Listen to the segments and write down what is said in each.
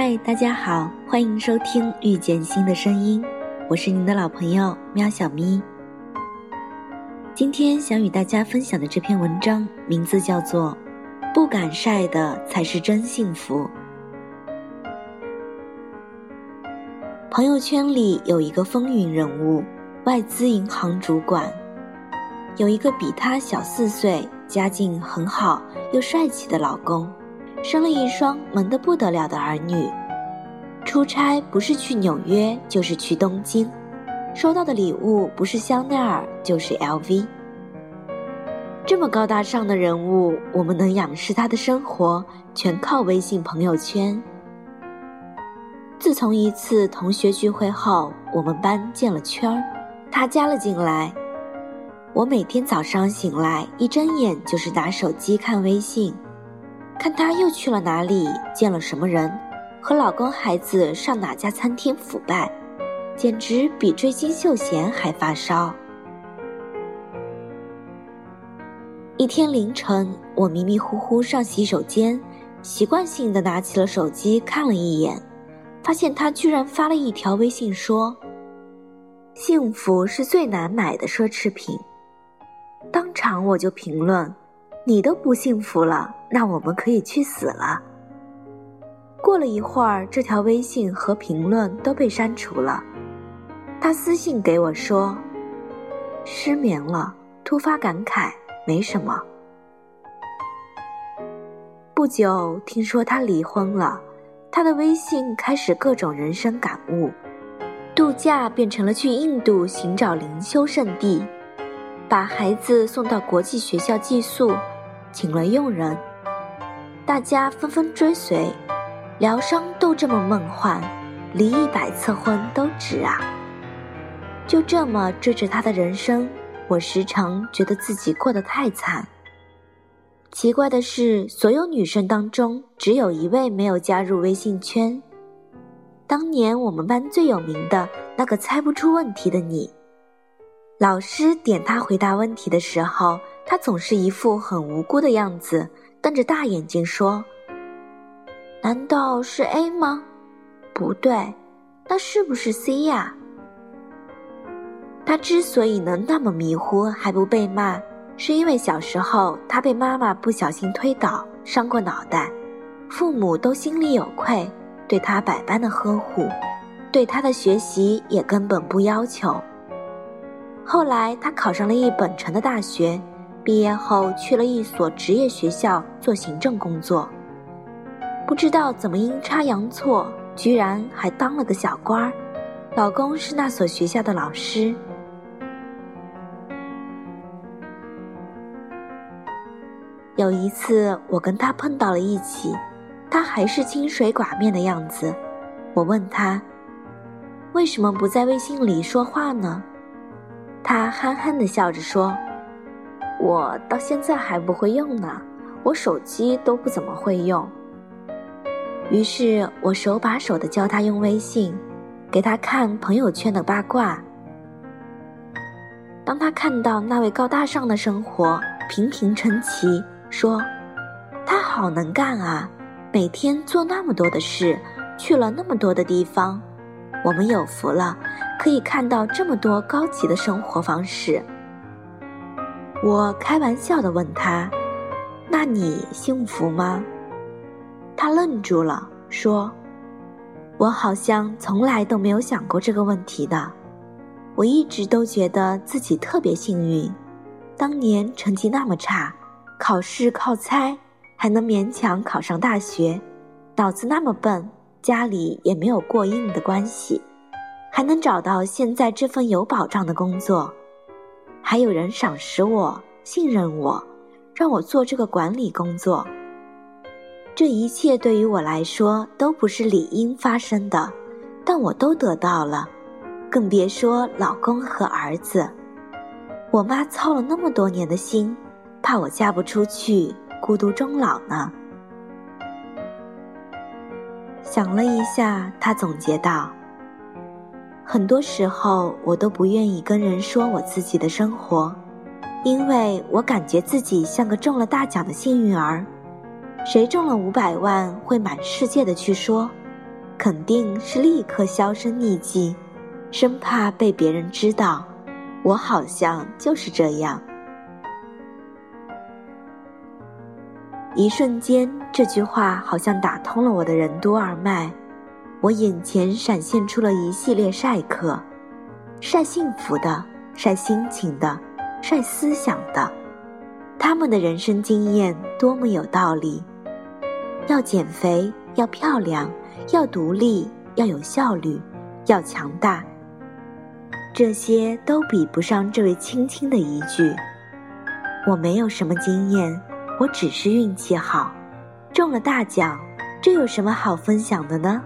嗨，大家好，欢迎收听《遇见新的声音》，我是您的老朋友喵小咪。今天想与大家分享的这篇文章名字叫做《不敢晒的才是真幸福》。朋友圈里有一个风云人物，外资银行主管，有一个比他小四岁、家境很好又帅气的老公。生了一双萌得不得了的儿女，出差不是去纽约就是去东京，收到的礼物不是香奈儿就是 LV。这么高大上的人物，我们能仰视他的生活，全靠微信朋友圈。自从一次同学聚会后，我们班建了圈儿，他加了进来。我每天早上醒来，一睁眼就是拿手机看微信。看他又去了哪里，见了什么人，和老公孩子上哪家餐厅腐败，简直比追金秀贤还发烧。一天凌晨，我迷迷糊糊上洗手间，习惯性的拿起了手机看了一眼，发现他居然发了一条微信说：“幸福是最难买的奢侈品。”当场我就评论。你都不幸福了，那我们可以去死了。过了一会儿，这条微信和评论都被删除了。他私信给我说：“失眠了，突发感慨，没什么。”不久，听说他离婚了，他的微信开始各种人生感悟，度假变成了去印度寻找灵修圣地，把孩子送到国际学校寄宿。请了佣人，大家纷纷追随，疗伤都这么梦幻，离一百次婚都值啊！就这么追着他的人生，我时常觉得自己过得太惨。奇怪的是，所有女生当中，只有一位没有加入微信圈。当年我们班最有名的那个猜不出问题的你，老师点他回答问题的时候。他总是一副很无辜的样子，瞪着大眼睛说：“难道是 A 吗？不对，那是不是 C 呀？”他之所以能那么迷糊还不被骂，是因为小时候他被妈妈不小心推倒，伤过脑袋，父母都心里有愧，对他百般的呵护，对他的学习也根本不要求。后来他考上了一本城的大学。毕业后去了一所职业学校做行政工作，不知道怎么阴差阳错，居然还当了个小官儿。老公是那所学校的老师。有一次我跟他碰到了一起，他还是清水寡面的样子。我问他，为什么不在微信里说话呢？他憨憨的笑着说。我到现在还不会用呢，我手机都不怎么会用。于是我手把手的教他用微信，给他看朋友圈的八卦。当他看到那位高大上的生活平平称奇，说：“他好能干啊，每天做那么多的事，去了那么多的地方，我们有福了，可以看到这么多高级的生活方式。”我开玩笑的问他：“那你幸福吗？”他愣住了，说：“我好像从来都没有想过这个问题的。我一直都觉得自己特别幸运，当年成绩那么差，考试靠猜还能勉强考上大学，脑子那么笨，家里也没有过硬的关系，还能找到现在这份有保障的工作。”还有人赏识我、信任我，让我做这个管理工作。这一切对于我来说都不是理应发生的，但我都得到了，更别说老公和儿子。我妈操了那么多年的心，怕我嫁不出去，孤独终老呢。想了一下，她总结道。很多时候，我都不愿意跟人说我自己的生活，因为我感觉自己像个中了大奖的幸运儿。谁中了五百万，会满世界的去说，肯定是立刻销声匿迹，生怕被别人知道。我好像就是这样。一瞬间，这句话好像打通了我的任督二脉，我眼前闪现出了一系列晒客：晒幸福的，晒心情的，晒思想的。他们的人生经验多么有道理！要减肥，要漂亮，要独立，要有效率，要强大。这些都比不上这位青青的一句：“我没有什么经验。”我只是运气好，中了大奖，这有什么好分享的呢？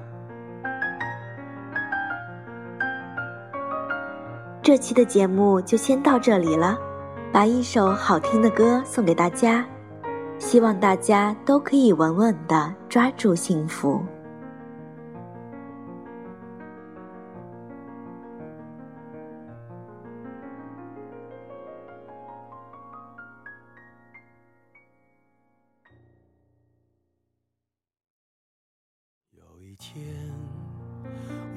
这期的节目就先到这里了，把一首好听的歌送给大家，希望大家都可以稳稳的抓住幸福。有一天，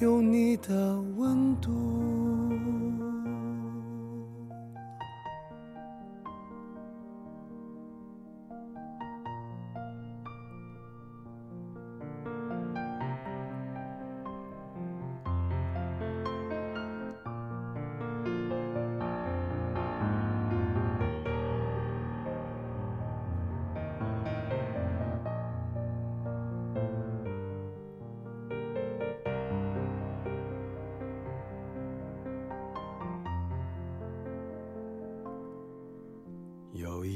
有你的温度。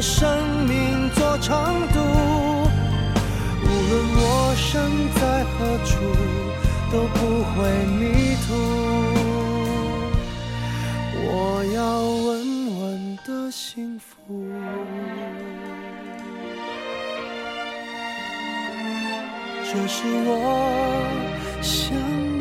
生命做长度，无论我身在何处，都不会迷途。我要稳稳的幸福，这是我想。